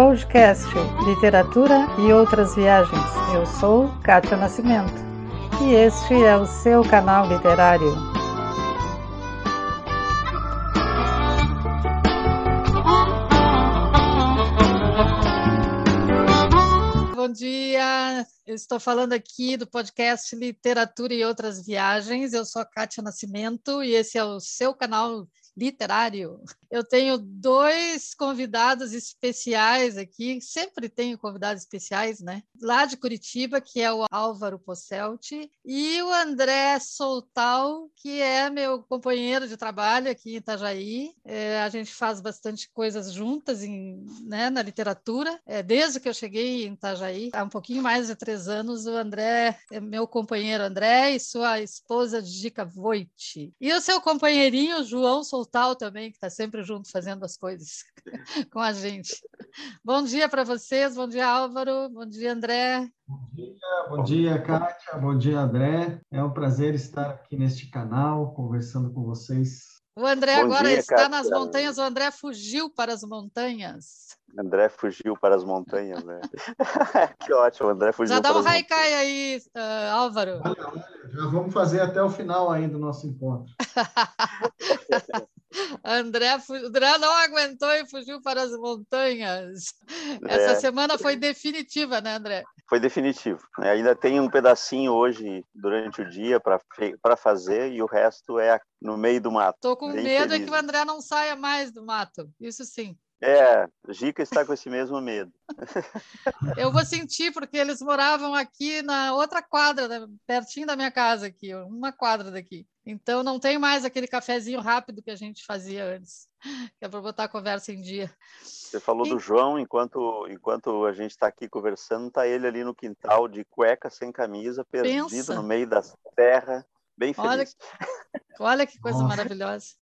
podcast Literatura e Outras Viagens. Eu sou Kátia Nascimento e este é o seu canal literário. Bom dia, eu estou falando aqui do podcast Literatura e Outras Viagens. Eu sou a Kátia Nascimento e esse é o seu canal literário. Eu tenho dois convidados especiais aqui, sempre tenho convidados especiais, né? Lá de Curitiba, que é o Álvaro Posselti, e o André Soltal, que é meu companheiro de trabalho aqui em Itajaí. É, a gente faz bastante coisas juntas em, né, na literatura. É, desde que eu cheguei em Itajaí, há um pouquinho mais de três anos, o André é meu companheiro André e sua esposa Dica Voit. E o seu companheirinho João Soltal também, que está sempre sempre junto fazendo as coisas com a gente. Bom dia para vocês, bom dia Álvaro, bom dia André. Bom dia, bom dia Kátia, bom dia André. É um prazer estar aqui neste canal conversando com vocês. O André bom agora dia, está Kátia. nas montanhas, o André fugiu para as montanhas. André fugiu para as montanhas, né? que ótimo, André fugiu. Já dá um haikai aí, uh, Álvaro. Olha, olha, já vamos fazer até o final aí do nosso encontro. André, André não aguentou e fugiu para as montanhas. Essa é. semana foi definitiva, né, André? Foi definitivo. É, ainda tem um pedacinho hoje durante o dia para fazer e o resto é no meio do mato. Estou com Bem medo feliz. é que o André não saia mais do mato. Isso sim. É, Gica está com esse mesmo medo. Eu vou sentir, porque eles moravam aqui na outra quadra, né, pertinho da minha casa aqui, uma quadra daqui. Então não tem mais aquele cafezinho rápido que a gente fazia antes, que é para botar a conversa em dia. Você falou e... do João, enquanto, enquanto a gente está aqui conversando, está ele ali no quintal de cueca, sem camisa, perdido Pensa. no meio da terra, bem feliz. Olha, olha que coisa maravilhosa.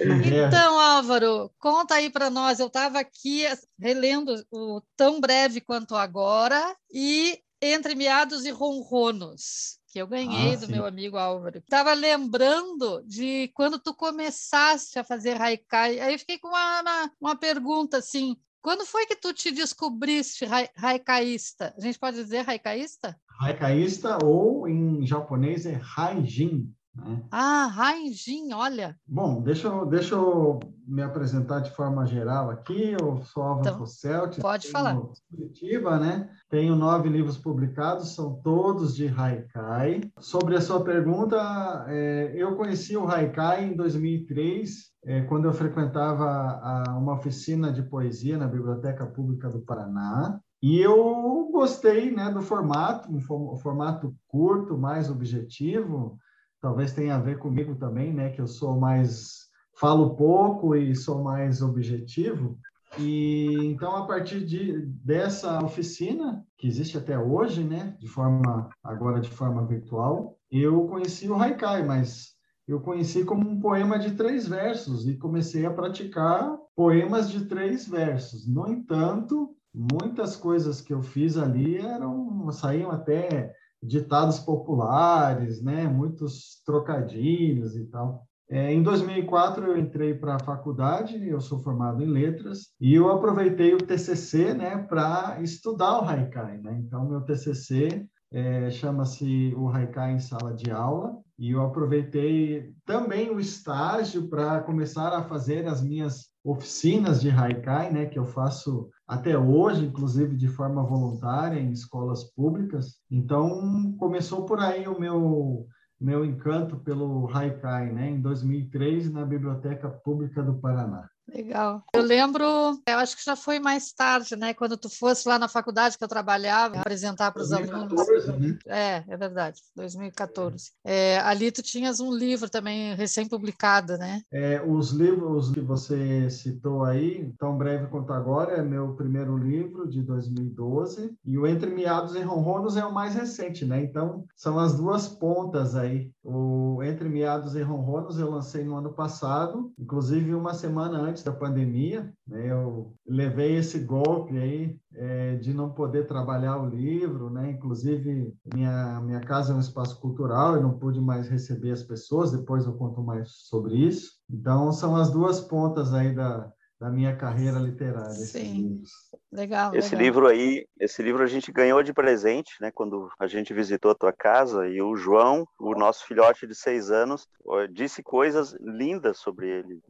Então, Álvaro, conta aí para nós. Eu estava aqui relendo o Tão Breve Quanto Agora e Entre Miados e Ronronos que eu ganhei ah, do sim. meu amigo Álvaro. Estava lembrando de quando tu começaste a fazer haikai. Aí eu fiquei com uma, uma pergunta assim: quando foi que tu te descobriste haikaísta? A gente pode dizer haikaísta? Haikaísta ou em japonês é haijin. Né? Ah, Rainjin, olha. Bom, deixa eu, deixa eu me apresentar de forma geral aqui. Eu sou Álvaro então, Fosselt. Pode falar. Curitiba, né? Tenho nove livros publicados, são todos de Haikai. Sobre a sua pergunta, é, eu conheci o Haikai em 2003, é, quando eu frequentava a, uma oficina de poesia na Biblioteca Pública do Paraná. E eu gostei né, do formato, um formato curto, mais objetivo, talvez tenha a ver comigo também, né? Que eu sou mais falo pouco e sou mais objetivo. E então a partir de dessa oficina que existe até hoje, né, de forma agora de forma virtual, eu conheci o haikai, mas eu conheci como um poema de três versos e comecei a praticar poemas de três versos. No entanto, muitas coisas que eu fiz ali eram saíam até ditados populares, né? Muitos trocadilhos e tal. É, em 2004 eu entrei para a faculdade, eu sou formado em letras e eu aproveitei o TCC, né, para estudar o Haikai, né? Então meu TCC é, chama-se o Haikai em sala de aula e eu aproveitei também o estágio para começar a fazer as minhas oficinas de Haikai, né, que eu faço até hoje, inclusive de forma voluntária em escolas públicas. Então, começou por aí o meu meu encanto pelo Haikai, né, em 2003 na Biblioteca Pública do Paraná. Legal. Eu lembro, eu acho que já foi mais tarde, né? Quando tu fosse lá na faculdade que eu trabalhava, apresentar para os alunos. Né? É, é verdade, 2014. É, ali tu tinhas um livro também recém-publicado, né? É, os livros que você citou aí, Tão Breve Quanto Agora, é meu primeiro livro de 2012, e o Entre Miados e Ronronos é o mais recente, né? Então, são as duas pontas aí. O Entre Miados e Ronronos eu lancei no ano passado, inclusive uma semana antes da pandemia, né, eu levei esse golpe aí é, de não poder trabalhar o livro, né? Inclusive minha minha casa é um espaço cultural, eu não pude mais receber as pessoas. Depois eu conto mais sobre isso. Então são as duas pontas aí da da minha carreira literária. Sim, legal. Esse legal. livro aí, esse livro a gente ganhou de presente, né? Quando a gente visitou a tua casa e o João, o nosso filhote de seis anos, disse coisas lindas sobre ele.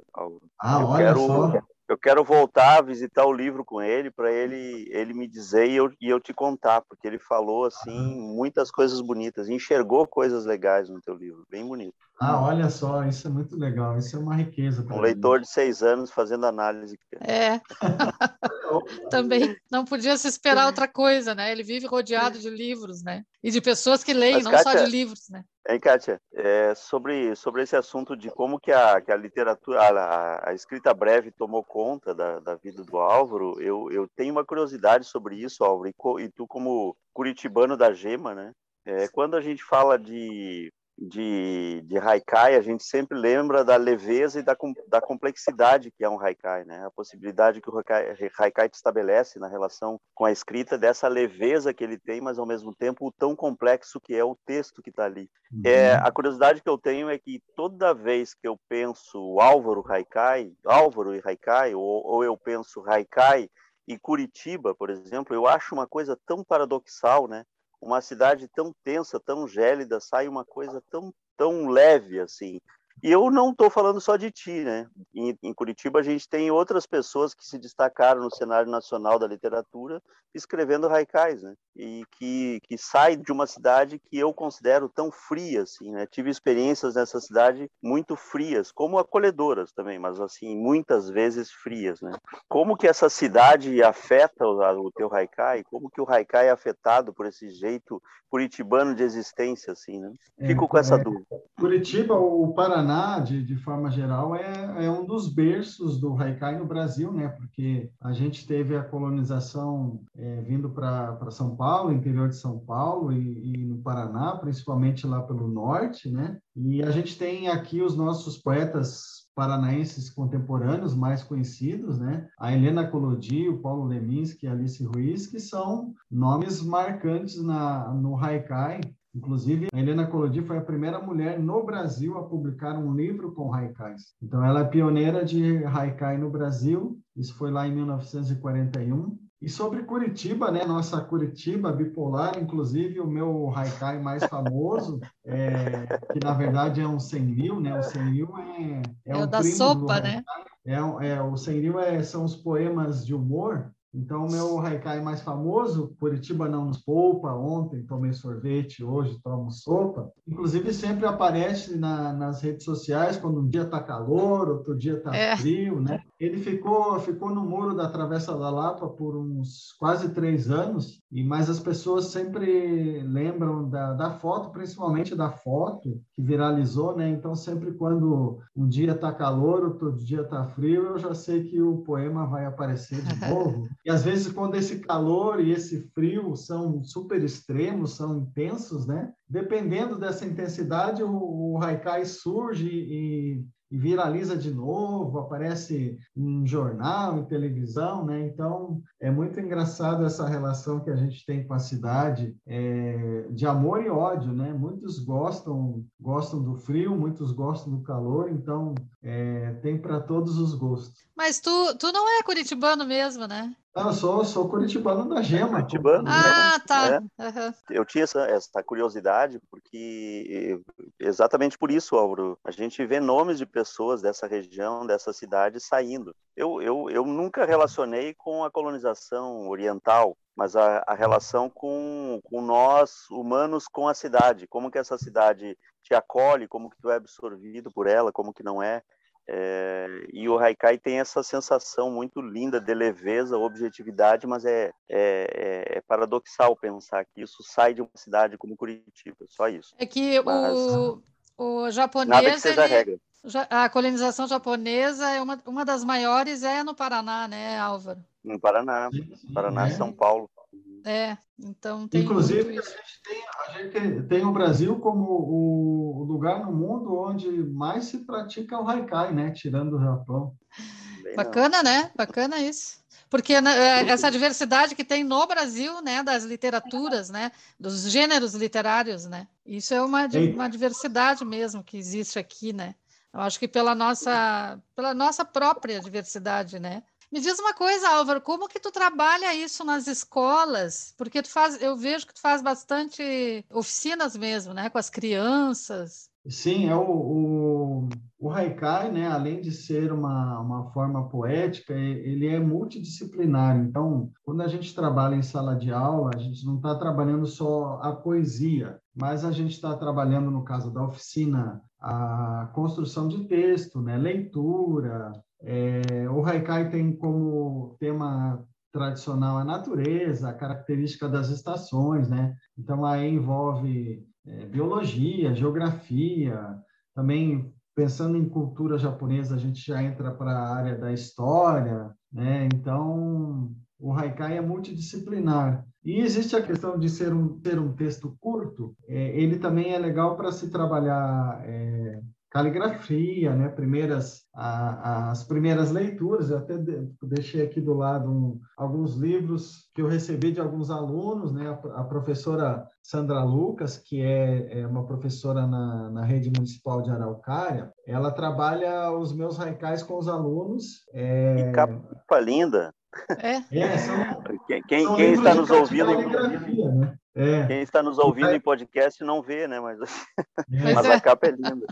Ah, eu olha quero, só eu quero voltar a visitar o livro com ele para ele ele me dizer e eu, e eu te contar, porque ele falou assim muitas coisas bonitas, enxergou coisas legais no teu livro, bem bonito. Ah, olha só, isso é muito legal, isso é uma riqueza. Um leitor de seis anos fazendo análise. É. Também não podia se esperar outra coisa, né? Ele vive rodeado de livros, né? E de pessoas que leem, Mas, não Kátia, só de livros, né? Hein, Kátia, é, sobre, sobre esse assunto de como que a, que a literatura, a, a escrita breve tomou conta da, da vida do Álvaro, eu, eu tenho uma curiosidade sobre isso, Álvaro, e, e tu como curitibano da Gema, né? É, quando a gente fala de de, de haikai, a gente sempre lembra da leveza e da, da complexidade que é um haikai, né? A possibilidade que o haikai, haikai te estabelece na relação com a escrita, dessa leveza que ele tem, mas ao mesmo tempo o tão complexo que é o texto que está ali. Uhum. É, a curiosidade que eu tenho é que toda vez que eu penso Álvaro Haikai, Álvaro e Haikai, ou, ou eu penso Haikai e Curitiba, por exemplo, eu acho uma coisa tão paradoxal, né? Uma cidade tão tensa, tão gélida, sai uma coisa tão, tão leve assim. E eu não estou falando só de ti, né? Em, em, Curitiba a gente tem outras pessoas que se destacaram no cenário nacional da literatura escrevendo haikais, né? E que, que sai de uma cidade que eu considero tão fria, assim, né? Tive experiências nessa cidade muito frias, como acolhedoras também, mas assim, muitas vezes frias, né? Como que essa cidade afeta o, o teu haikai? Como que o haikai é afetado por esse jeito curitibano de existência, assim, né? É, Fico é, com essa é, dúvida. Curitiba, o Paraná, de, de forma geral, é, é um dos berços do haikai no Brasil, né? Porque a gente teve a colonização é, vindo para São Paulo, interior de São Paulo e, e, no Paraná, principalmente lá pelo norte, né? E a gente tem aqui os nossos poetas paranaenses contemporâneos mais conhecidos, né? A Helena Colodi, o Paulo Leminski a Alice Ruiz, que são nomes marcantes na, no Haikai. Inclusive, a Helena Colodi foi a primeira mulher no Brasil a publicar um livro com haikais. Então, ela é pioneira de haikai no Brasil. Isso foi lá em 1941. E sobre Curitiba, né? Nossa Curitiba bipolar, inclusive o meu haikai mais famoso, é, que na verdade é um 100 mil, né? O 100 mil é, é, é um o da sopa, né? É, é, o 100 mil é, são os poemas de humor então, o meu haikai mais famoso, Curitiba não nos poupa, ontem tomei sorvete, hoje tomo sopa, inclusive sempre aparece na, nas redes sociais quando um dia está calor, outro dia está é. frio, né? Ele ficou, ficou no muro da Travessa da Lapa por uns quase três anos, e mas as pessoas sempre lembram da, da foto, principalmente da foto que viralizou, né? Então, sempre quando um dia está calor, outro dia está frio, eu já sei que o poema vai aparecer de novo. E às vezes, quando esse calor e esse frio são super extremos, são intensos, né? Dependendo dessa intensidade, o, o haikai surge e e viraliza de novo, aparece em jornal, em televisão, né? Então é muito engraçado essa relação que a gente tem com a cidade é, de amor e ódio, né? Muitos gostam gostam do frio, muitos gostam do calor, então é, tem para todos os gostos. Mas tu, tu não é curitibano mesmo, né? Não, eu sou, sou curitibano da Gema. Curitibano, ah, né? tá. É. Uhum. Eu tinha essa, essa curiosidade porque exatamente por isso, Álvaro, a gente vê nomes de pessoas dessa região, dessa cidade saindo. Eu, eu, eu nunca relacionei com a colonização oriental, mas a, a relação com, com nós, humanos, com a cidade. Como que essa cidade te acolhe, como que tu é absorvido por ela, como que não é. É, e o Haikai tem essa sensação muito linda de leveza, objetividade, mas é, é, é, paradoxal pensar que isso sai de uma cidade como Curitiba, só isso. É que mas, o, o japonês. Nada que seja ele, regra. A colonização japonesa é uma, uma das maiores, é no Paraná, né, Álvaro? No Paraná, Paraná, São é. Paulo. É, então tem Inclusive, a gente, tem, a gente tem o Brasil como o lugar no mundo onde mais se pratica o haikai, né? Tirando o Japão. Bacana, né? Bacana isso. Porque né, é, essa diversidade que tem no Brasil, né, das literaturas, né, dos gêneros literários, né, isso é uma, uma diversidade mesmo que existe aqui, né. Eu acho que pela nossa, pela nossa própria diversidade, né, Me diz uma coisa, Álvaro, como que tu trabalha isso nas escolas? Porque tu faz, eu vejo que tu faz bastante oficinas mesmo, né, com as crianças. Sim, é o, o, o haikai, né, além de ser uma, uma forma poética, ele é multidisciplinar. Então, quando a gente trabalha em sala de aula, a gente não está trabalhando só a poesia, mas a gente está trabalhando, no caso da oficina, a construção de texto, né, leitura. É, o haikai tem como tema tradicional a natureza, a característica das estações, né? Então, aí envolve é, biologia, geografia, também pensando em cultura japonesa, a gente já entra para a área da história, né? Então, o haikai é multidisciplinar. E existe a questão de ser um, ter um texto curto, é, ele também é legal para se trabalhar é, caligrafia, né? Primeiras a, as primeiras leituras. Eu até deixei aqui do lado um, alguns livros que eu recebi de alguns alunos, né? A, a professora Sandra Lucas, que é, é uma professora na, na, rede municipal de Araucária, ela trabalha os meus raicais com os alunos. É... Que capa linda! É. é são, quem, quem, quem está nos ouvindo, né? É. Quem está nos ouvindo em podcast não vê, né? Mas, é. mas a capa é linda.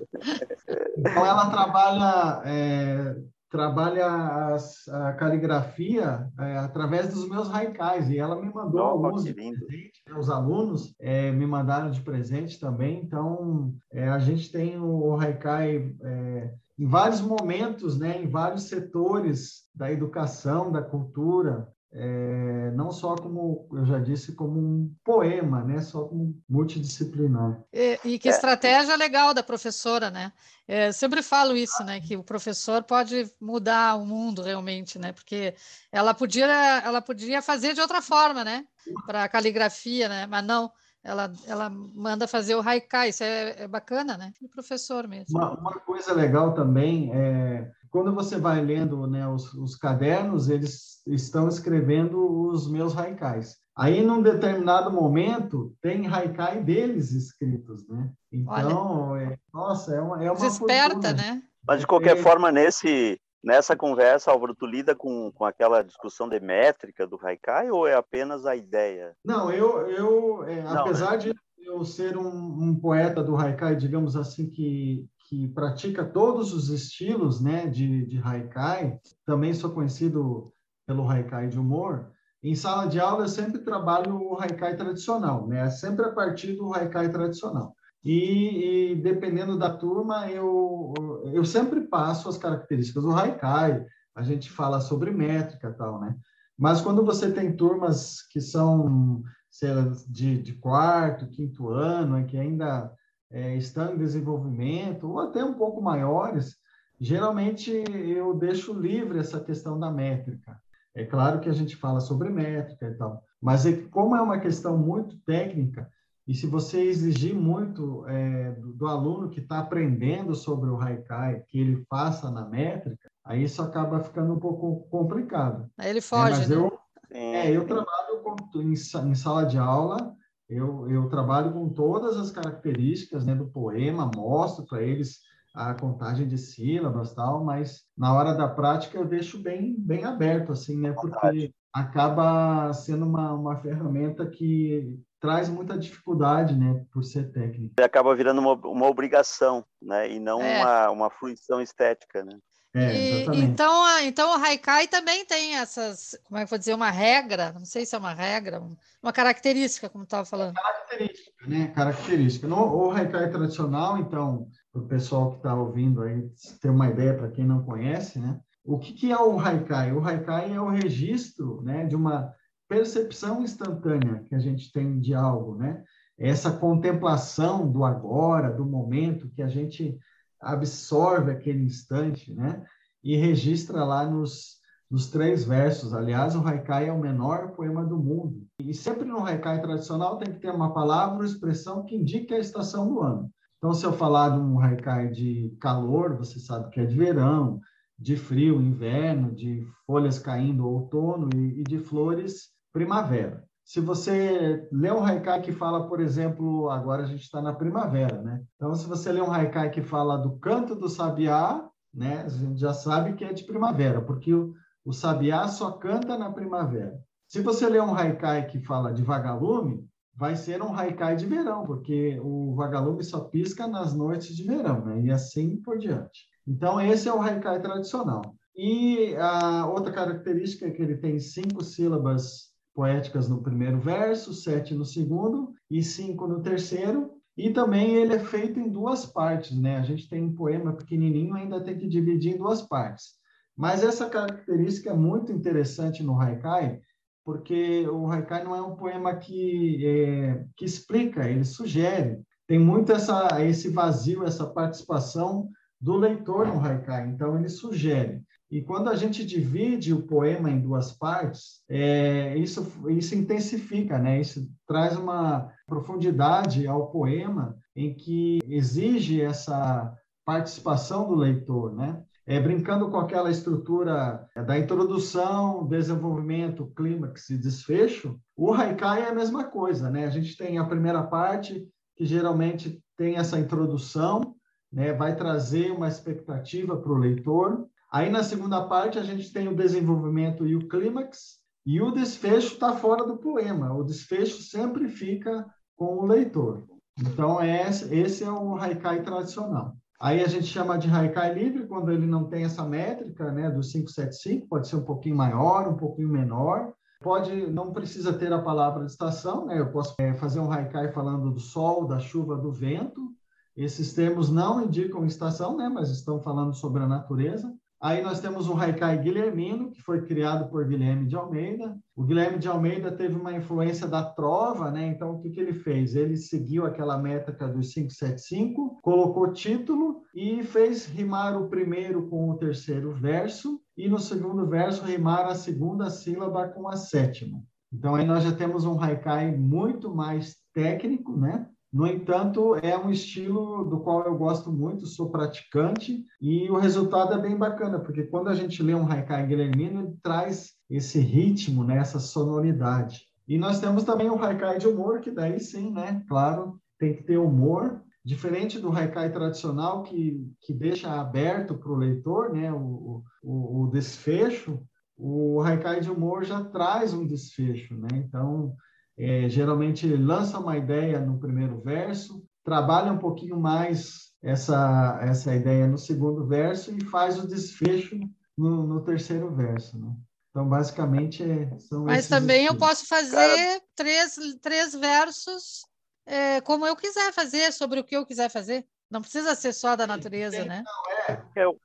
Então ela trabalha é, trabalha as, a caligrafia é, através dos meus haikais e ela me mandou alguns de presente, né? os alunos é, me mandaram de presente também. Então é, a gente tem o, é, em vários momentos, né, em vários setores da educação, da cultura, é, não só como eu já disse como um poema, né, só como multidisciplinar. E, e que estratégia legal da professora, né? É, sempre falo isso, né, que o professor pode mudar o mundo realmente, né? Porque ela podia, ela podia fazer de outra forma, né? Para caligrafia, né? Mas não ela, ela manda fazer o haikai, isso é, é bacana, né? O professor mesmo. Uma, uma, coisa legal também é quando você vai lendo né, os, os cadernos, eles estão escrevendo os meus haikais. Aí, num determinado momento, tem haikai deles escritos, né? Então, é, nossa, é uma, é uma Desperta, fortuna. né? Mas, de qualquer é, forma, nesse, Nessa conversa, Álvaro, tu lida com, com aquela discussão de métrica do Haikai ou é apenas a ideia? Não, eu, eu é, Não, apesar né? de eu ser um, um, poeta do Haikai, digamos assim, que, que pratica todos os estilos né, de, de Haikai, também sou conhecido pelo Haikai de humor, em sala de aula eu sempre trabalho o Haikai tradicional, né? sempre a partir do Haikai tradicional. E, e, dependendo da turma, eu, eu sempre passo as características do Haikai, a gente fala sobre métrica tal, né? Mas quando você tem turmas que são sei lá, de, de quarto, quinto ano, que ainda é, estão em desenvolvimento, ou até um pouco maiores, geralmente eu deixo livre essa questão da métrica. É claro que a gente fala sobre métrica e tal, mas é, como é uma questão muito técnica, e se você exigir muito é, do, do, aluno que está aprendendo sobre o Haikai, que ele faça na métrica, aí isso acaba ficando um pouco complicado. Aí ele foge, é, mas né? eu, é, eu trabalho com, em, em, sala de aula, eu, eu trabalho com todas as características né, do poema, mostro para eles a contagem de sílabas tal, mas na hora da prática eu deixo bem, bem aberto, assim, né? Porque acaba sendo uma, uma ferramenta que traz muita dificuldade, né, por ser técnico. Acaba virando uma, uma obrigação, né, e não é. uma, uma fruição estética, né. É, e, então, então o Haikai também tem essas, como é que eu vou dizer, uma regra, não sei se é uma regra, uma característica, como estava falando. Característica, né? Característica. No, o Haikai tradicional, então, para o pessoal que está ouvindo aí ter uma ideia, para quem não conhece, né? O que, que é o Haikai? O Haikai é o registro né, de uma percepção instantânea que a gente tem de algo, né? Essa contemplação do agora, do momento que a gente absorve aquele instante, né? E registra lá nos, nos três versos. Aliás, o Haikai é o menor poema do mundo. E sempre no Haikai tradicional tem que ter uma palavra ou expressão que indique a estação do ano. Então, se eu falar de um Haikai de calor, você sabe que é de verão, de frio, inverno, de folhas caindo, outono, e, e de flores, primavera. Se você lê um haikai que fala, por exemplo, agora a gente está na primavera, né? Então, se você lê um haikai que fala do canto do sabiá, né? A gente já sabe que é de primavera, porque o, O sabiá só canta na primavera. Se você ler um haikai que fala de vagalume, vai ser um haikai de verão, porque o vagalume só pisca nas noites de verão, né? E assim por diante. Então, esse é o haikai tradicional. E a outra característica é que ele tem cinco sílabas poéticas no primeiro verso, sete no segundo e cinco no terceiro. E também ele é feito em duas partes, né? A gente tem um poema pequenininho, ainda tem que dividir em duas partes. Mas essa característica é muito interessante no haikai, porque o haikai não é um poema que, é, que explica, ele sugere. Tem muito essa, esse vazio, essa participação do leitor no haikai. Então, ele sugere. E quando a gente divide o poema em duas partes, é, isso, isso intensifica, né? Isso traz uma profundidade ao poema em que exige essa participação do leitor, né? É, brincando com aquela estrutura da introdução, desenvolvimento, clímax e desfecho, o haikai é a mesma coisa, né? A gente tem a primeira parte, que geralmente tem essa introdução, né? vai trazer uma expectativa para o leitor, Aí na segunda parte a gente tem o desenvolvimento e o clímax, e o desfecho está fora do poema. O desfecho sempre fica com o leitor. Então é esse é o haikai tradicional. Aí a gente chama de haikai livre quando ele não tem essa métrica, né, do 575, pode ser um pouquinho maior, um pouquinho menor. Pode, não precisa ter a palavra de estação, né? Eu posso é, fazer um haikai falando do sol, da chuva, do vento. Esses termos não indicam estação, né? Mas estão falando sobre a natureza. Aí nós temos o Haikai Guilhermino, que foi criado por Guilherme de Almeida. O Guilherme de Almeida teve uma influência da trova, né? Então, o que, que ele fez? Ele seguiu aquela métrica dos 575, colocou título e fez rimar o primeiro com o terceiro verso, e no segundo verso rimar a segunda sílaba com a sétima. Então, aí nós já temos um haikai muito mais técnico, né? No entanto, é um estilo do qual eu gosto muito, sou praticante e o resultado é bem bacana, porque quando a gente lê um haikai guilhermino, ele traz esse ritmo, né, essa sonoridade. E nós temos também o haikai de humor, que daí sim, né, claro, tem que ter humor, diferente do haikai tradicional que, que deixa aberto para o leitor, né, o, o, o desfecho, o haikai de humor já traz um desfecho, né? Então, é, geralmente lança uma ideia no primeiro verso, trabalha um pouquinho mais essa, essa ideia no segundo verso e faz o desfecho no, no terceiro verso. Né? Então, basicamente, é, são Mas também estilos. eu posso fazer Cara... três, três versos é, como eu quiser fazer, sobre o que eu quiser fazer. Não precisa ser só da natureza, né? Não, é. Eu...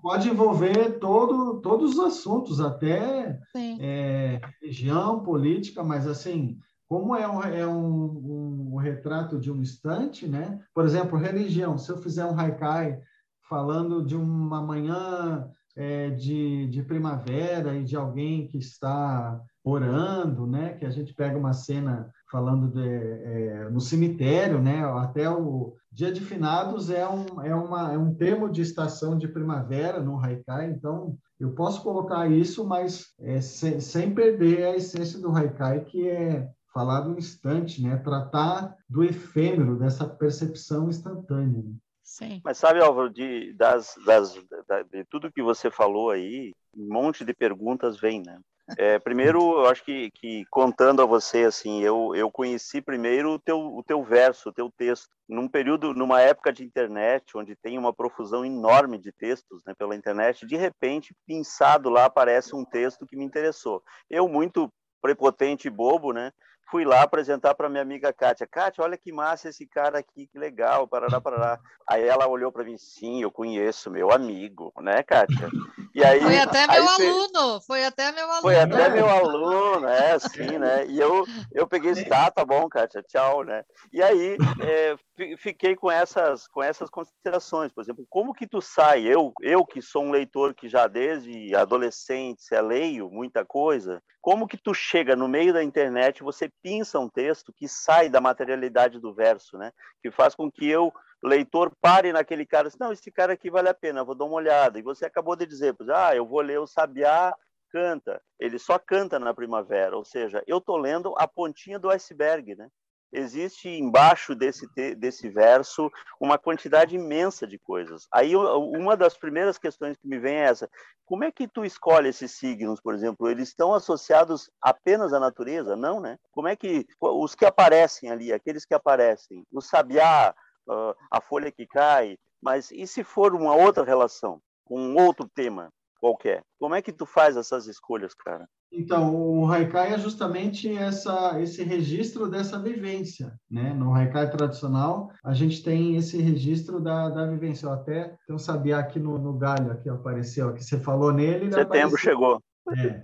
Pode envolver todo, todos os assuntos, até é, religião, política, mas assim, como é um, é um, um, retrato de um instante, né? Por exemplo, religião. Se eu fizer um haikai falando de uma manhã é, de, de primavera e de alguém que está orando, né? Que a gente pega uma cena falando de, é, no cemitério, né? Até o Dia de Finados é um, é, uma, é um termo de estação de primavera no haikai, então eu posso colocar isso, mas é, sem, sem perder a essência do haikai, que é falar do instante, né? Tratar do efêmero, dessa percepção instantânea. Sim. Mas sabe, Álvaro, de, das, das, de tudo que você falou aí, um monte de perguntas vem, né? É, primeiro, eu acho que, que, contando a você, assim, eu, eu conheci primeiro o teu, o teu verso, o teu texto, num período, numa época de internet, onde tem uma profusão enorme de textos né, pela internet, de repente, pinçado lá, aparece um texto que me interessou. Eu, muito prepotente e bobo, né? Fui lá apresentar para minha amiga Kátia. Kátia, olha que massa esse cara aqui, que legal, parará, parará. Aí ela olhou para mim, sim, eu conheço, meu amigo, né, Kátia? E aí, foi até meu aluno, foi até meu aluno. Foi até meu aluno, é, assim, né? E eu, eu peguei esse, tá, tá bom, Kátia, tchau, né? E aí, é, fiquei com essas, com essas considerações, por exemplo, como que tu sai, eu, eu que sou um leitor que já desde adolescente se leio muita coisa, como que tu chega no meio da internet, você pinça um texto que sai da materialidade do verso, né? Que faz com que eu, leitor, pare naquele cara, assim, não, esse cara aqui vale a pena, vou dar uma olhada. E você acabou de dizer, ah, eu vou ler o Sabiá canta, ele só canta na primavera, ou seja, eu estou lendo a pontinha do iceberg, né? Existe embaixo desse, desse verso uma quantidade imensa de coisas. Aí uma das primeiras questões que me vem é essa: como é que tu escolhe esses signos, por exemplo? Eles estão associados apenas à natureza? Não, né? Como é que os que aparecem ali, aqueles que aparecem, o sabiá, a folha que cai, mas e se for uma outra relação, com um outro tema? qualquer. Como é que tu faz essas escolhas, cara? Então, o Haikai é justamente essa, esse registro dessa vivência, né? No Haikai tradicional, a gente tem esse registro da, da vivência. Eu até tenho um sabiá aqui no, no galho, que apareceu, que você falou nele. Setembro apareceu. chegou. É.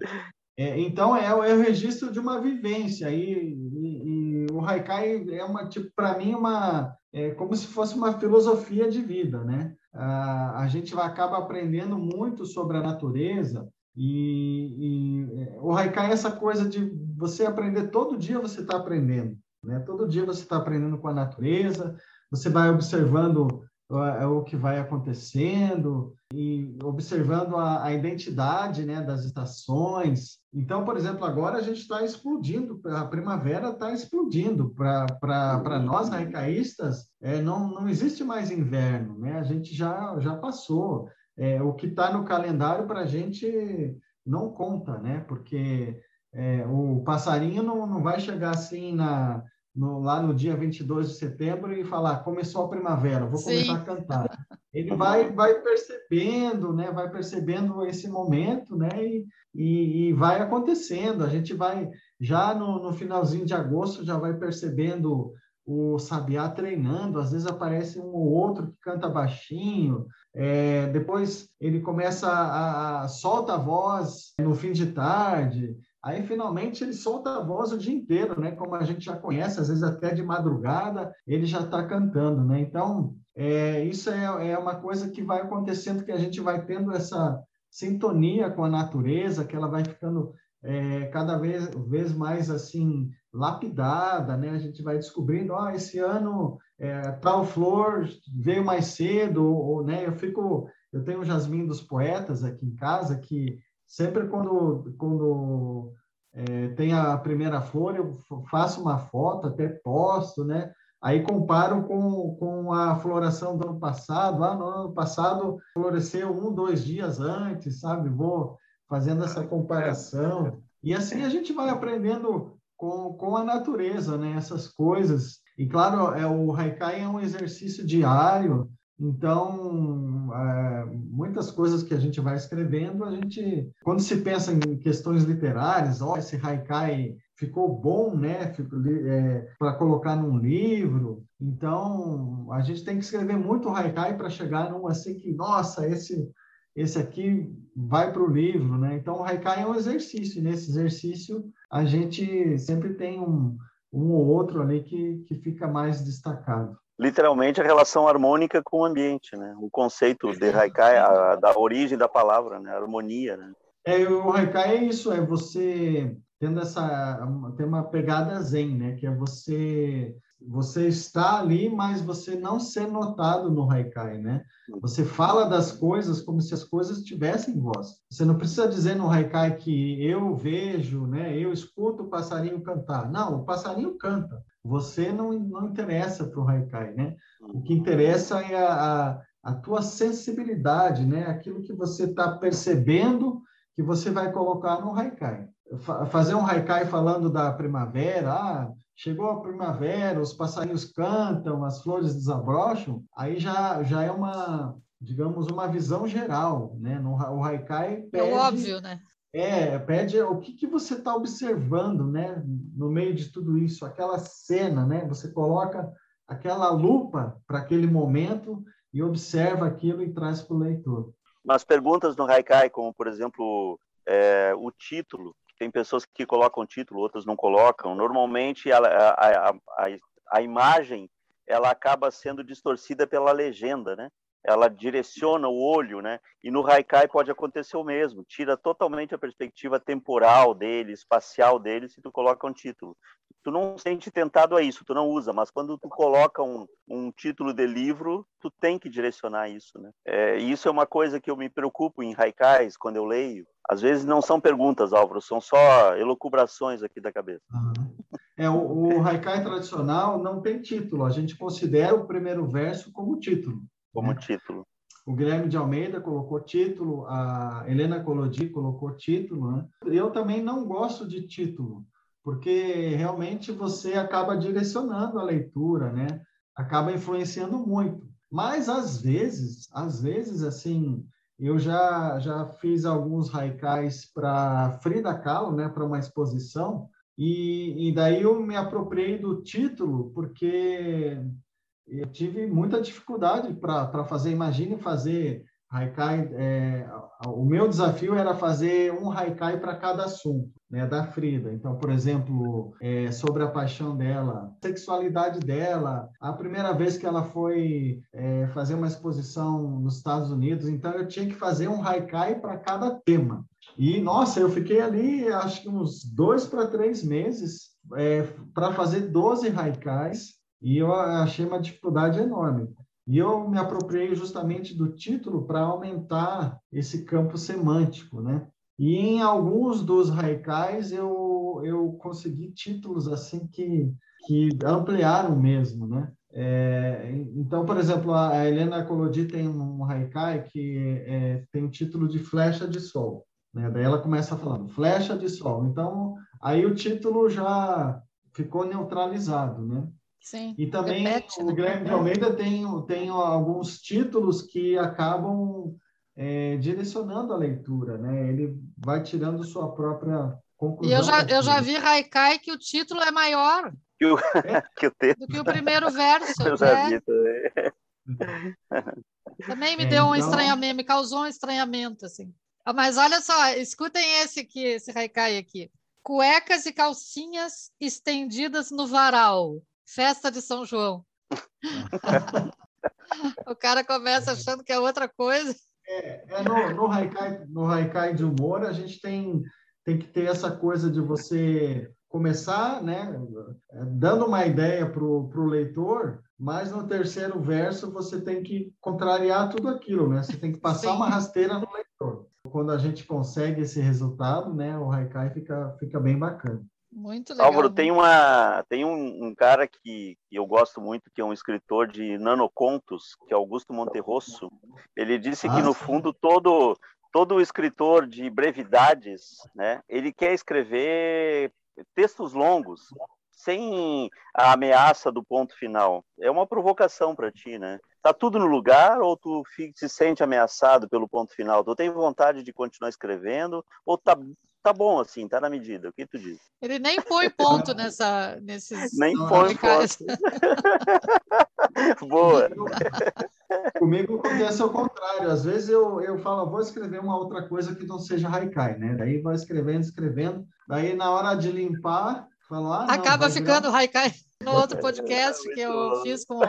É, então, é, é, o registro de uma vivência. E, e, e o Haikai é, uma, tipo, para mim, uma, é como se fosse uma filosofia de vida, né? a gente acaba aprendendo muito sobre a natureza e, e é, o Haikai é essa coisa de você aprender todo dia você está aprendendo, né? Todo dia você está aprendendo com a natureza, você vai observando é o que vai acontecendo e observando a, a identidade né, das estações. Então, por exemplo, agora a gente está explodindo, a primavera está explodindo. Para nós, recaístas, é, não, não existe mais inverno, né? a gente já, já passou. É, o que está no calendário para a gente não conta, né? porque é, o passarinho não, não vai chegar assim na, no, lá no dia 22 de setembro e falar, começou a primavera, vou Sim. começar a cantar. Ele vai, vai percebendo, né? Vai percebendo esse momento, né? E, e, e vai acontecendo. A gente vai, já no, no, finalzinho de agosto, já vai percebendo o sabiá treinando. Às vezes aparece um ou outro que canta baixinho. É, depois ele começa a, a solta a voz no fim de tarde. Aí, finalmente, ele solta a voz o dia inteiro, né? Como a gente já conhece, às vezes até de madrugada, ele já está cantando, né? Então, é, isso é, é uma coisa que vai acontecendo, que a gente vai tendo essa sintonia com a natureza, que ela vai ficando é, cada vez, vez mais, assim, lapidada, né? A gente vai descobrindo, ó, oh, esse ano é, tal flor veio mais cedo, ou, né? Eu fico... Eu tenho o Jasmim dos Poetas aqui em casa, que sempre quando, quando é, tem a primeira flor, eu faço uma foto, até posto, né? Aí comparo com, com a floração do ano passado. Ah, no ano passado floresceu um, dois dias antes, sabe? Vou fazendo essa comparação. E assim a gente vai aprendendo com, com a natureza, né? Essas coisas. E claro, é, o Haikai é um exercício diário, então, é, muitas coisas que a gente vai escrevendo, a gente, quando se pensa em questões literárias, ó, esse haikai ficou bom, né, é, para colocar num livro. Então, a gente tem que escrever muito haikai para chegar num assim que, nossa, esse esse aqui vai para o livro, né? Então, o haikai é um exercício, e nesse exercício a gente sempre tem um, um ou outro ali que, que fica mais destacado literalmente a relação harmônica com o ambiente, né? O conceito de Haikai, a, da origem da palavra, né? A harmonia, né? É, o Haikai é isso, é você tendo essa tem uma pegada zen, né? Que é você você está ali, mas você não ser notado no haikai, né? Você fala das coisas como se as coisas tivessem voz. Você não precisa dizer no haikai que eu vejo, né? Eu escuto o passarinho cantar. Não, o passarinho canta. Você não, não interessa para o haikai, né? O que interessa é a, a, a tua sensibilidade, né? Aquilo que você está percebendo que você vai colocar no haikai. Fazer um haikai falando da primavera, ah, chegou a primavera, os passarinhos cantam, as flores desabrocham, aí já, já é uma, digamos, uma visão geral, né? No, o haikai pede, É óbvio, né? É, pede o que, que você está observando, né? No meio de tudo isso, aquela cena, né? Você coloca aquela lupa para aquele momento e observa aquilo e traz para o leitor. Mas perguntas no Haikai, como por exemplo é, o título, tem pessoas que colocam título, outras não colocam. Normalmente a, a, a, a imagem ela acaba sendo distorcida pela legenda, né? Ela direciona o olho, né? E no Haikai pode acontecer o mesmo, tira totalmente a perspectiva temporal dele, espacial dele, se tu coloca um título. Tu não sente tentado a isso, tu não usa, mas quando tu coloca um, um título de livro, tu tem que direcionar isso, né? É, isso é uma coisa que eu me preocupo em Haikais, quando eu leio. Às vezes não são perguntas, Álvaro, são só elucubrações aqui da cabeça. Uhum. É, o, o haikai tradicional não tem título, a gente considera o primeiro verso como título. Como né? título. O Guilherme de Almeida colocou título, a Helena Colodi colocou título. Né? Eu também não gosto de título, porque realmente você acaba direcionando a leitura, né? acaba influenciando muito. Mas às vezes, às vezes, assim, eu já já fiz alguns haikais para Frida Kahlo, né, para uma exposição, e, e daí eu me apropriei do título porque eu tive muita dificuldade para fazer. Imagine fazer haikai. É, o meu desafio era fazer um haikai para cada assunto, né, da Frida. Então, por exemplo, é, sobre a paixão dela, sexualidade dela, a primeira vez que ela foi é, fazer uma exposição nos Estados Unidos. Então, eu tinha que fazer um haikai para cada tema. E, nossa, eu fiquei ali, acho que uns dois para três meses é, para fazer 12 haikais e eu achei uma dificuldade enorme. E eu me apropriei justamente do título para aumentar esse campo semântico, né? E em alguns dos haikais eu, eu consegui títulos assim que, que ampliaram mesmo, né? É, então, por exemplo, a Helena Colodi tem um haikai que é, tem o título de Flecha de Sol. Né? Daí ela começa falando Flecha de Sol. Então, aí o título já ficou neutralizado, né? Sim, e também repete, o né? Guilherme de Almeida tem, tem alguns títulos que acabam é, direcionando a leitura, né? Ele vai tirando sua própria conclusão. E eu já, eu já vi Haikai que o título é maior que o, que o texto. do que o primeiro verso. Eu já né? vi também. Também me é, deu um então... estranhamento, me causou um estranhamento, assim. Ah, mas olha só, escutem esse aqui, esse Haikai aqui. Cuecas e calcinhas estendidas no varal Festa de São João. o cara começa achando que é outra coisa. É, é no, no, haikai, no haikai de humor, a gente tem, tem que ter essa coisa de você começar, né, dando uma ideia para o leitor, mas no terceiro verso você tem que contrariar tudo aquilo, né? Você tem que passar Sim. uma rasteira no leitor. Quando a gente consegue esse resultado, né, o haikai fica, fica bem bacana. Muito legal. Álvaro, tem, uma, tem um, um cara que, que, eu gosto muito, que é um escritor de nanocontos, que é Augusto Monterrosso. Ele disse ah, que, no fundo, todo, todo escritor de brevidades, né, ele quer escrever textos longos, sem a ameaça do ponto final. É uma provocação para ti, né? Tá tudo no lugar ou tu se sente ameaçado pelo ponto final? Tu tem vontade de continuar escrevendo ou tá tá bom assim, tá na medida. O que tu diz? Ele nem põe ponto nessa, nesses. Nem põe ponto. Boa. Comigo acontece ao contrário. Às vezes eu, eu falo, vou escrever uma outra coisa que não seja haikai, né? Daí vai escrevendo, escrevendo. Daí na hora de limpar, falo, ah, Acaba ficando virar... haikai. No outro podcast que eu fiz com,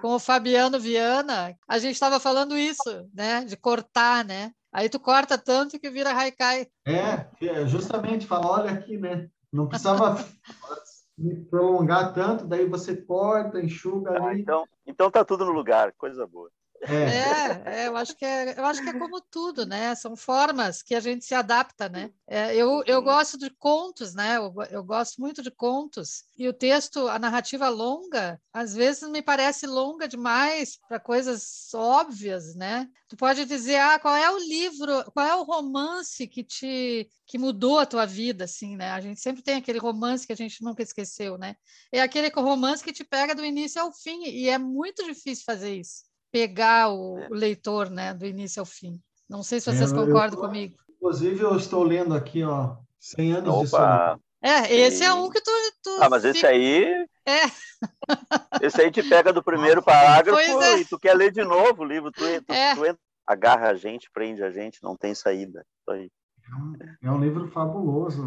com o Fabiano Viana, a gente estava falando isso, né? De cortar, né? Aí tu corta tanto que vira haikai. É, é, justamente, fala, olha aqui, né? Não precisava prolongar tanto, daí você corta, enxuga ah, ali. Então, então tá tudo no lugar, coisa boa. É. é, eu acho que é, eu acho que é como tudo, né? São formas que a gente se adapta, né? É, eu, eu gosto de contos, né? Eu, eu gosto muito de contos e o texto, a narrativa longa, às vezes me parece longa demais para coisas óbvias, né? Tu pode dizer, ah, qual é o livro, qual é o romance que te que mudou a tua vida, assim, né? A gente sempre tem aquele romance que a gente nunca esqueceu, né? É aquele romance que te pega do início ao fim e é muito difícil fazer isso pegar o, é. leitor, né, do início ao fim. Não sei se vocês é, concordam eu, comigo. Inclusive, eu estou lendo aqui, ó, 100 anos Opa. de solidão. É, esse é um que tu. tu ah, mas fica... esse aí. É. Esse aí te pega do primeiro parágrafo é. e tu quer ler de novo o livro. Tu, tu, é. tu entra, agarra a gente, prende a gente, não tem saída. É um, é um livro fabuloso.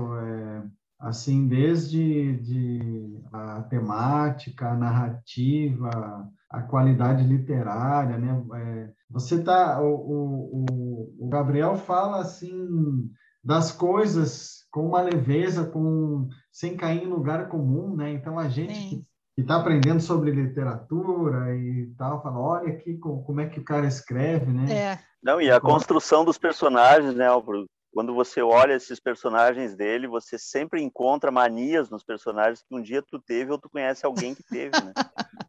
Assim, desde de a temática, a narrativa, a qualidade literária, né? É, você tá, o, o, o Gabriel fala assim das coisas com uma leveza, com sem cair em lugar comum, né? Então a gente Sim. que está aprendendo sobre literatura e tal, fala, olha aqui como, como é que o cara escreve, né? É. Não, e a construção dos personagens, né, Álvaro? Quando você olha esses personagens dele, você sempre encontra manias nos personagens que um dia tu teve ou tu conhece alguém que teve, né?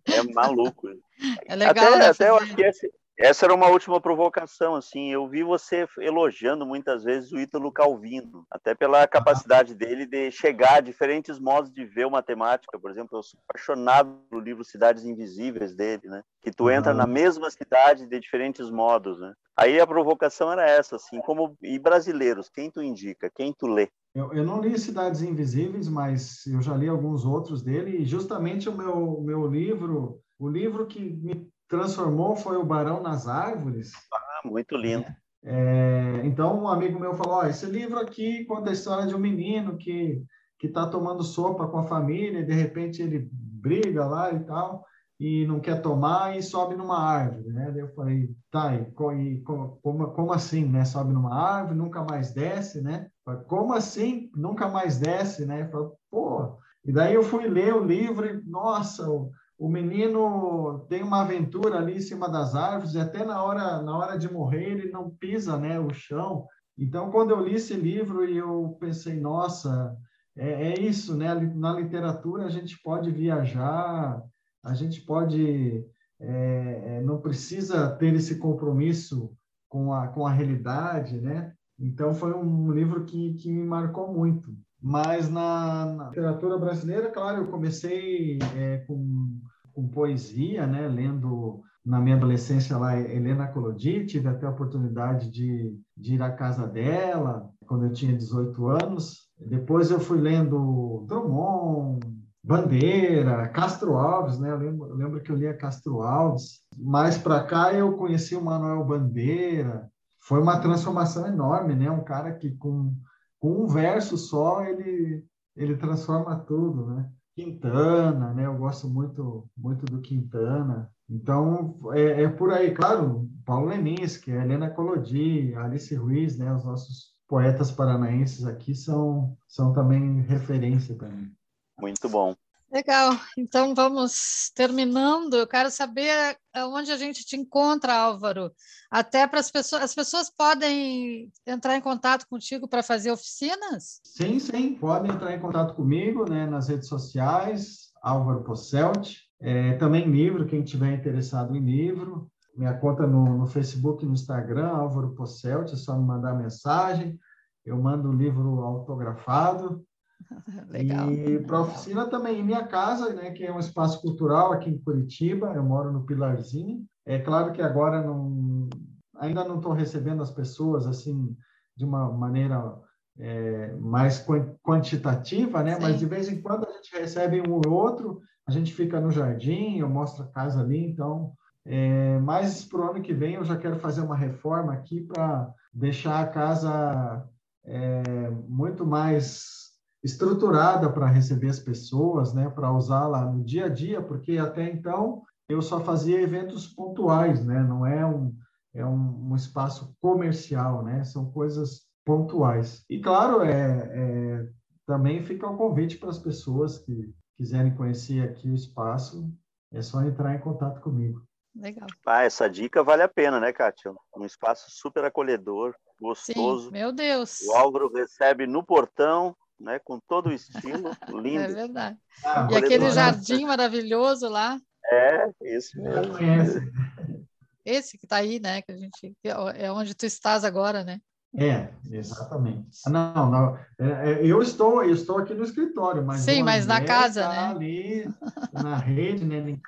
É maluco. É legal, até, até eu acho que esse, essa era uma última provocação, assim, eu vi você elogiando muitas vezes o Ítalo Calvino, até pela capacidade dele de chegar a diferentes modos de ver uma temática, por exemplo, eu sou apaixonado pelo livro Cidades Invisíveis dele, né, que tu entra na mesma cidade de diferentes modos, né. Aí a provocação era essa, assim, como e brasileiros, quem tu indica, quem tu lê? Eu, eu não li Cidades Invisíveis, mas eu já li alguns outros dele, e justamente o meu, meu livro, o livro que me transformou foi o Barão nas Árvores. Ah, muito lindo. É, então, um amigo meu falou: oh, esse livro aqui conta a história de um menino que que está tomando sopa com a família e de repente ele briga lá e tal e não quer tomar e sobe numa árvore, né? Daí eu falei, tá, e, e como, como assim, né? Sobe numa árvore, nunca mais desce, né? Falei, como assim, nunca mais desce, né? Falei, pô. E daí eu fui ler o livro e, nossa, o, o menino tem uma aventura ali em cima das árvores e até na hora na hora de morrer ele não pisa né o chão. Então quando eu li esse livro e eu pensei nossa é, é isso né? Na literatura a gente pode viajar a gente pode é, é, não precisa ter esse compromisso com a com a realidade né? Então foi um livro que, que me marcou muito mas na, na literatura brasileira, claro, eu comecei é, com, com poesia, né? Lendo na minha adolescência lá Helena Colodi, tive até a oportunidade de, de ir à casa dela quando eu tinha 18 anos. Depois eu fui lendo Drummond, Bandeira, Castro Alves, né? Eu lembro, eu lembro que eu lia Castro Alves. Mais para cá eu conheci o Manuel Bandeira. Foi uma transformação enorme, né? Um cara que com com um verso só ele ele transforma tudo, né? Quintana, né? Eu gosto muito muito do Quintana. Então é, é por aí, claro. Paulo Leminski, Helena Colodi, Alice Ruiz, né? Os nossos poetas paranaenses aqui são são também referência para mim. Muito bom. Legal. Então vamos terminando. Eu quero saber onde a gente te encontra, Álvaro. Até para as pessoas, as pessoas podem entrar em contato contigo para fazer oficinas? Sim, sim, podem entrar em contato comigo, né, nas redes sociais, Álvaro Posselt. É, também livro, quem tiver interessado em livro. Minha conta no, no Facebook e no Instagram, Álvaro Posselt, é só me mandar mensagem. Eu mando o livro autografado. Legal. E para oficina também, em minha casa, né, que é um espaço cultural aqui em Curitiba, eu moro no Pilarzinho. É claro que agora não, ainda não estou recebendo as pessoas assim de uma maneira é, mais quantitativa, né? Sim. Mas de vez em quando a gente recebe um ou outro, a gente fica no jardim, eu mostro a casa ali, então. É, mas para o ano que vem eu já quero fazer uma reforma aqui para deixar a casa é, muito mais estruturada para receber as pessoas, né, para usá-la no dia a dia, porque até então eu só fazia eventos pontuais, né, não é um é um, um espaço comercial, né, são coisas pontuais. E claro, é, é também fica o convite para as pessoas que quiserem conhecer aqui o espaço, é só entrar em contato comigo. Legal. Ah, essa dica vale a pena, né, Kátia? Um espaço super acolhedor, gostoso. Sim, meu Deus. O Álvaro recebe no portão, né? Com todo o estilo, lindo. É verdade. Ah, e aquele jardim maravilhoso lá. É, esse mesmo. Esse que está aí, né? Que a gente é onde tu estás agora, né? É, exatamente. Não, não. É, é, eu estou, eu estou aqui no escritório, mas sim, mas na casa, tá né? Ali na rede, né?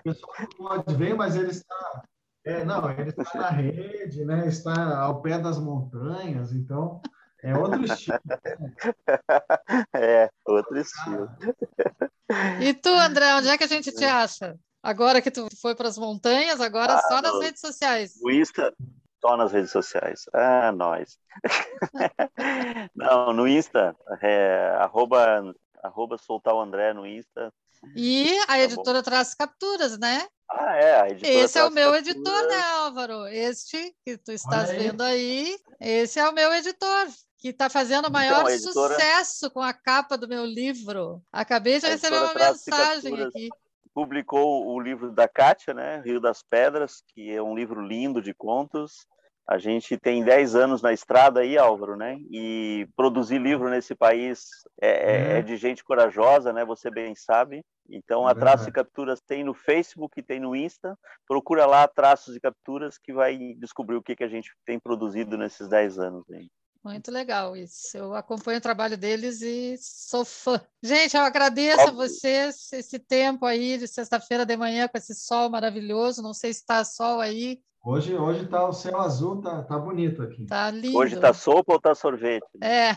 O pessoal não pode ver, mas ele está, é, não, ele está na rede, né? Está ao pé das montanhas, então é outro estilo. É, outro estilo. E tu, André, onde é que a gente te acha? Agora que tu foi para as montanhas, agora ah, só nas no, redes sociais. O Insta, só nas redes sociais. Ah, nós. Não, no Insta, é, arroba, arroba soltar o André no Insta. E a tá editora bom. traz capturas, né? Ah, é. A editora esse é o meu capturas. editor, né, Álvaro? Este que tu estás aí. vendo aí, esse é o meu editor que está fazendo o então, maior então, editora... sucesso com a capa do meu livro. Acabei de a receber uma mensagem aqui. Publicou o livro da Kátia, né? Rio das Pedras, que é um livro lindo de contos. A gente tem 10 anos na estrada aí, Álvaro, né? E produzir livro nesse país é, é. é de gente corajosa, né? Você bem sabe. Então, é a Traços e Capturas tem no Facebook, tem no Insta. Procura lá Traços e Capturas que vai descobrir o que, que a gente tem produzido nesses 10 anos aí. Muito legal isso. Eu acompanho o trabalho deles e sou fã. Gente, eu agradeço Óbvio. a vocês esse tempo aí de sexta-feira de manhã com esse sol maravilhoso. Não sei se está sol aí. Hoje hoje tá o céu azul, tá, tá bonito aqui. Tá lindo. Hoje tá sopa ou tá sorvete? É.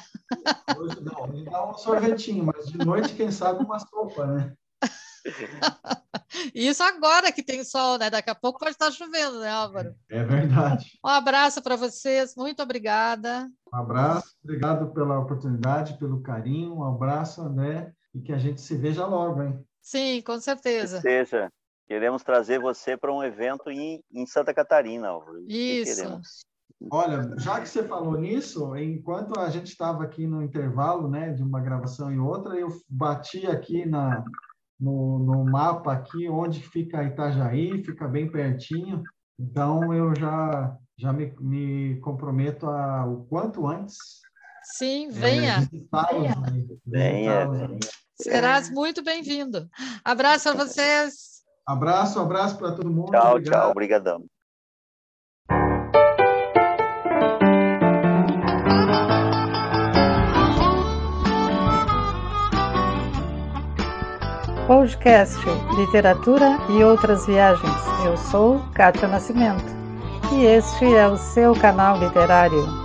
Hoje não, hoje dá um sorvetinho, mas de noite quem sabe uma sopa, né? Isso agora que tem sol, né? Daqui a pouco pode estar chovendo, né, Álvaro? É verdade. Um abraço para vocês, muito obrigada. Um abraço, obrigado pela oportunidade, pelo carinho. Um abraço, André, e que a gente se veja logo, hein? Sim, com certeza. Que seja. Queremos trazer você para um evento em, em Santa Catarina, Álvaro. Isso. Olha, já que você falou nisso, enquanto a gente estava aqui no intervalo, né, de uma gravação e outra, eu bati aqui na no, no mapa aqui onde fica Itajaí, fica bem pertinho. Então eu já já me, me comprometo a o quanto antes. Sim, venha. É, venha. venha. Serás muito bem-vindo. Abraço a vocês. Abraço, abraço para todo mundo. Tchau, Obrigado. tchau. Obrigadão. podcast Literatura e Outras Viagens. Eu sou Kátia Nascimento e este é o seu canal literário.